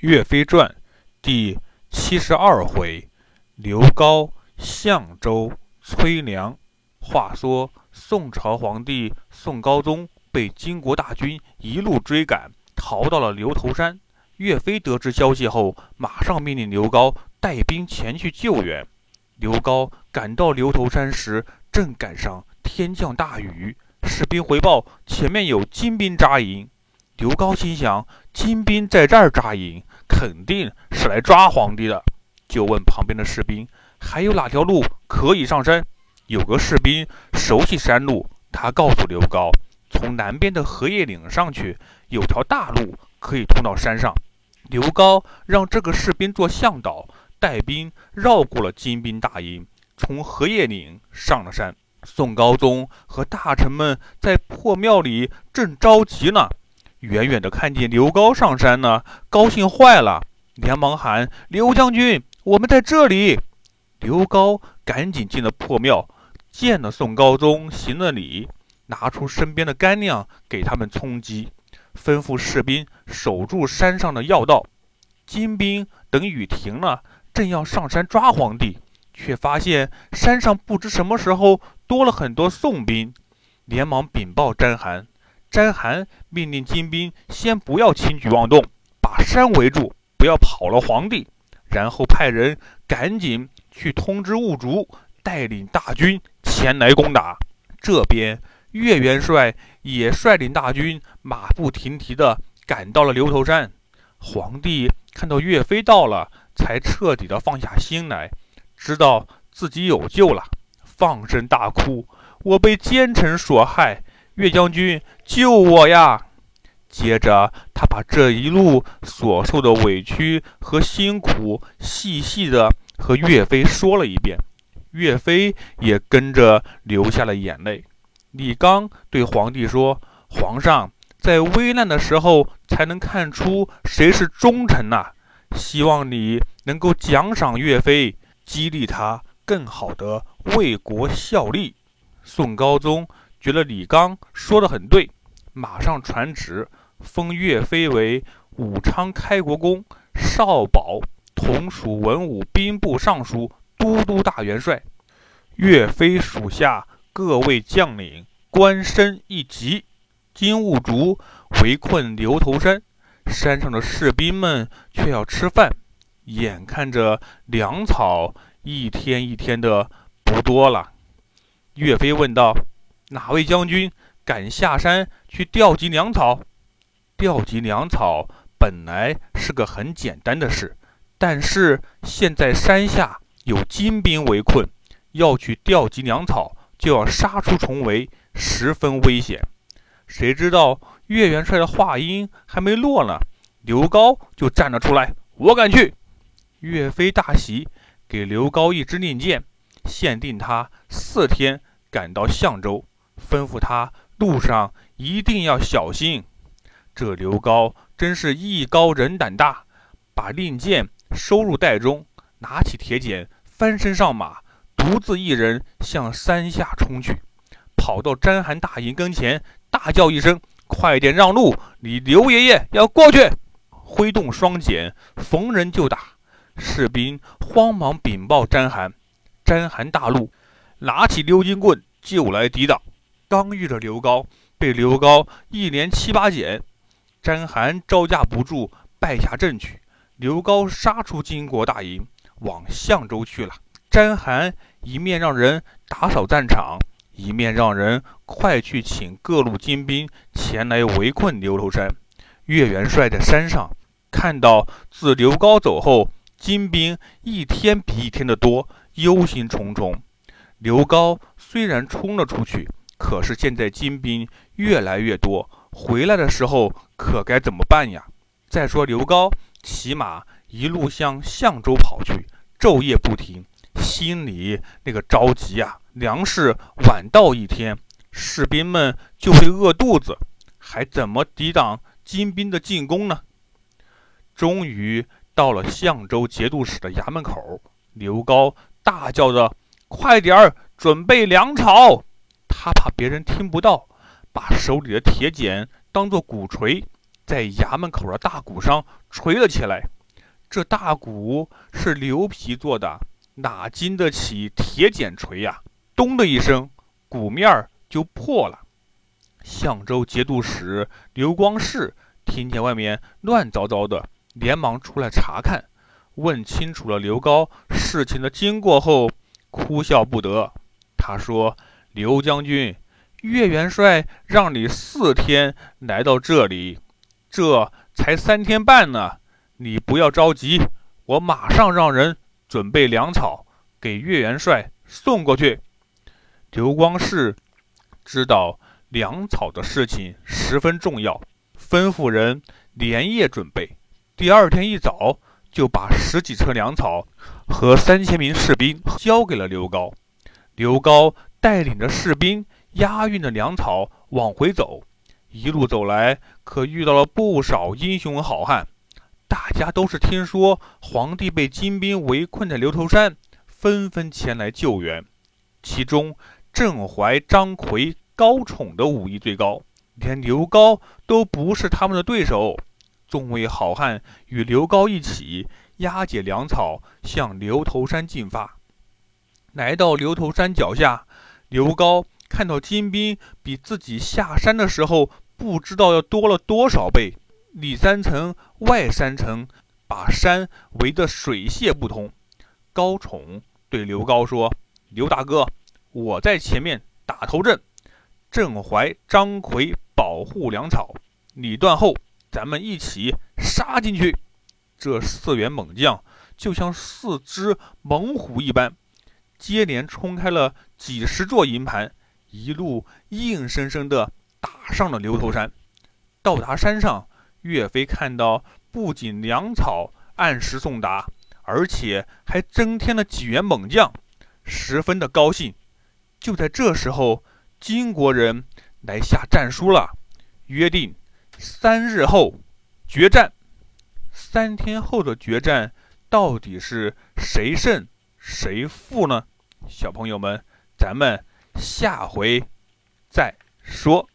岳飞传》第七十二回：刘高相州崔良。话说宋朝皇帝宋高宗被金国大军一路追赶，逃到了牛头山。岳飞得知消息后，马上命令刘高带兵前去救援。刘高赶到牛头山时，正赶上天降大雨，士兵回报前面有金兵扎营。刘高心想，金兵在这儿扎营，肯定是来抓皇帝的，就问旁边的士兵：“还有哪条路可以上山？”有个士兵熟悉山路，他告诉刘高：“从南边的荷叶岭上去，有条大路可以通到山上。”刘高让这个士兵做向导，带兵绕过了金兵大营，从荷叶岭上了山。宋高宗和大臣们在破庙里正着急呢。远远的看见刘高上山呢，高兴坏了，连忙喊：“刘将军，我们在这里！”刘高赶紧进了破庙，见了宋高宗，行了礼，拿出身边的干粮给他们充饥，吩咐士兵守住山上的要道。金兵等雨停了，正要上山抓皇帝，却发现山上不知什么时候多了很多宋兵，连忙禀报詹韩。詹韩命令金兵先不要轻举妄动，把山围住，不要跑了皇帝。然后派人赶紧去通知兀竹，带领大军前来攻打。这边岳元帅也率领大军，马不停蹄地赶到了牛头山。皇帝看到岳飞到了，才彻底地放下心来，知道自己有救了，放声大哭：“我被奸臣所害。”岳将军，救我呀！接着，他把这一路所受的委屈和辛苦细细的和岳飞说了一遍。岳飞也跟着流下了眼泪。李刚对皇帝说：“皇上在危难的时候才能看出谁是忠臣呐，希望你能够奖赏岳飞，激励他更好的为国效力。”宋高宗。觉得李纲说的很对，马上传旨封岳飞为武昌开国公、少保、同属文武兵部尚书、都督大元帅。岳飞属下各位将领官升一级。金兀术围困牛头山，山上的士兵们却要吃饭，眼看着粮草一天一天的不多了。岳飞问道。哪位将军敢下山去调集粮草？调集粮草本来是个很简单的事，但是现在山下有金兵围困，要去调集粮草就要杀出重围，十分危险。谁知道岳元帅的话音还没落呢，刘高就站了出来：“我敢去！”岳飞大喜，给刘高一支令箭，限定他四天赶到相州。吩咐他路上一定要小心。这刘高真是艺高人胆大，把令箭收入袋中，拿起铁锏，翻身上马，独自一人向山下冲去。跑到詹韩大营跟前，大叫一声：“快点让路！你刘爷爷要过去！”挥动双锏，逢人就打。士兵慌忙禀报詹韩，詹韩大怒，拿起溜金棍就来抵挡。刚遇着刘高，被刘高一连七八剪，詹韩招架不住，败下阵去。刘高杀出金国大营，往相州去了。詹韩一面让人打扫战场，一面让人快去请各路精兵前来围困牛头山。岳元帅在山上看到，自刘高走后，金兵一天比一天的多，忧心忡忡。刘高虽然冲了出去。可是现在金兵越来越多，回来的时候可该怎么办呀？再说刘高骑马一路向相州跑去，昼夜不停，心里那个着急啊！粮食晚到一天，士兵们就会饿肚子，还怎么抵挡金兵的进攻呢？终于到了相州节度使的衙门口，刘高大叫着：“快点儿准备粮草！”他怕别人听不到，把手里的铁剪当作鼓槌，在衙门口的大鼓上锤了起来。这大鼓是牛皮做的，哪经得起铁剪锤呀？咚的一声，鼓面儿就破了。相州节度使刘光世听见外面乱糟糟的，连忙出来查看，问清楚了刘高事情的经过后，哭笑不得。他说：“刘将军，岳元帅让你四天来到这里，这才三天半呢。”你不要着急，我马上让人准备粮草给岳元帅送过去。刘光世知道粮草的事情十分重要，吩咐人连夜准备。第二天一早，就把十几车粮草和三千名士兵交给了刘高。刘高带领着士兵押运着粮草往回走，一路走来，可遇到了不少英雄好汉。大家都是听说皇帝被金兵围困在牛头山，纷纷前来救援。其中，郑怀、张奎、高宠的武艺最高，连刘高都不是他们的对手。众位好汉与刘高一起押解粮草向牛头山进发。来到牛头山脚下，刘高看到金兵比自己下山的时候不知道要多了多少倍。里三层外三层，把山围得水泄不通。高宠对刘高说：“刘大哥，我在前面打头阵，郑怀、张奎保护粮草，你断后，咱们一起杀进去。”这四员猛将就像四只猛虎一般，接连冲开了几十座营盘，一路硬生生地打上了牛头山。到达山上。岳飞看到，不仅粮草按时送达，而且还增添了几员猛将，十分的高兴。就在这时候，金国人来下战书了，约定三日后决战。三天后的决战，到底是谁胜谁负呢？小朋友们，咱们下回再说。